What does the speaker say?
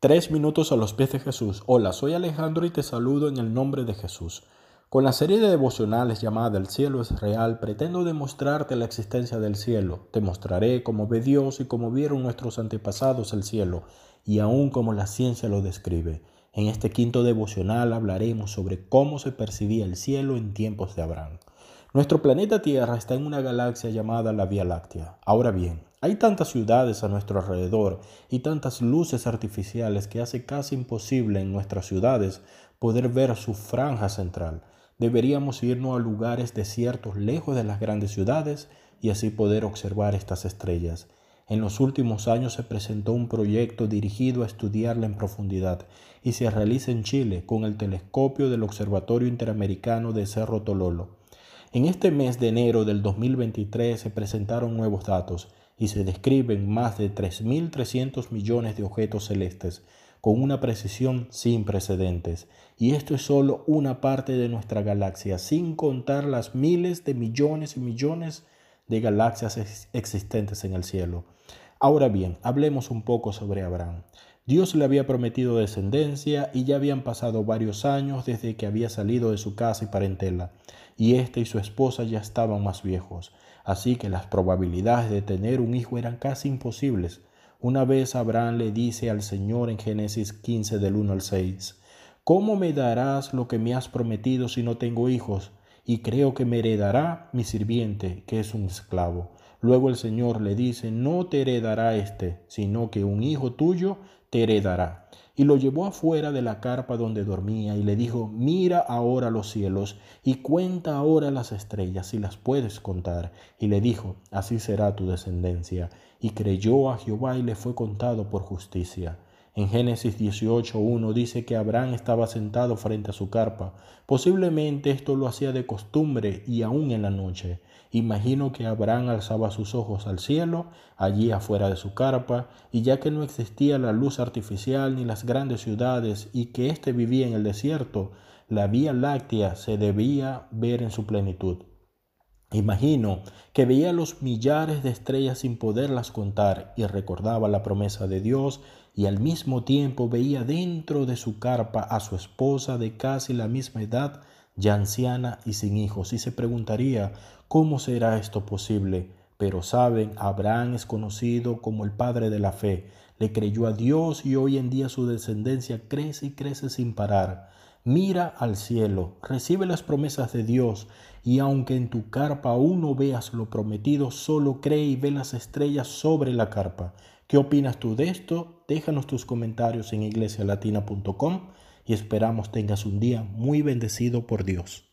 Tres minutos a los pies de Jesús. Hola, soy Alejandro y te saludo en el nombre de Jesús. Con la serie de devocionales llamada El cielo es real, pretendo demostrarte la existencia del cielo. Te mostraré cómo ve Dios y cómo vieron nuestros antepasados el cielo, y aún cómo la ciencia lo describe. En este quinto devocional hablaremos sobre cómo se percibía el cielo en tiempos de Abraham. Nuestro planeta Tierra está en una galaxia llamada la Vía Láctea. Ahora bien, hay tantas ciudades a nuestro alrededor y tantas luces artificiales que hace casi imposible en nuestras ciudades poder ver su franja central. Deberíamos irnos a lugares desiertos lejos de las grandes ciudades y así poder observar estas estrellas. En los últimos años se presentó un proyecto dirigido a estudiarla en profundidad y se realiza en Chile con el telescopio del Observatorio Interamericano de Cerro Tololo. En este mes de enero del 2023 se presentaron nuevos datos y se describen más de 3.300 millones de objetos celestes con una precisión sin precedentes. Y esto es solo una parte de nuestra galaxia, sin contar las miles de millones y millones de galaxias existentes en el cielo. Ahora bien, hablemos un poco sobre Abraham. Dios le había prometido descendencia y ya habían pasado varios años desde que había salido de su casa y parentela, y éste y su esposa ya estaban más viejos así que las probabilidades de tener un hijo eran casi imposibles. Una vez Abraham le dice al Señor en Génesis 15 del 1 al 6, ¿Cómo me darás lo que me has prometido si no tengo hijos? Y creo que me heredará mi sirviente, que es un esclavo. Luego el Señor le dice, no te heredará este, sino que un hijo tuyo te heredará. Y lo llevó afuera de la carpa donde dormía y le dijo, mira ahora los cielos y cuenta ahora las estrellas si las puedes contar. Y le dijo, así será tu descendencia. Y creyó a Jehová y le fue contado por justicia. En Génesis 18.1 dice que Abraham estaba sentado frente a su carpa. Posiblemente esto lo hacía de costumbre y aún en la noche. Imagino que Abraham alzaba sus ojos al cielo, allí afuera de su carpa, y ya que no existía la luz artificial ni las grandes ciudades y que éste vivía en el desierto, la Vía Láctea se debía ver en su plenitud. Imagino que veía los millares de estrellas sin poderlas contar y recordaba la promesa de Dios y al mismo tiempo veía dentro de su carpa a su esposa de casi la misma edad ya anciana y sin hijos, y se preguntaría, ¿cómo será esto posible? Pero saben, Abraham es conocido como el padre de la fe, le creyó a Dios y hoy en día su descendencia crece y crece sin parar. Mira al cielo, recibe las promesas de Dios y aunque en tu carpa aún no veas lo prometido, solo cree y ve las estrellas sobre la carpa. ¿Qué opinas tú de esto? Déjanos tus comentarios en iglesialatina.com y esperamos tengas un día muy bendecido por Dios.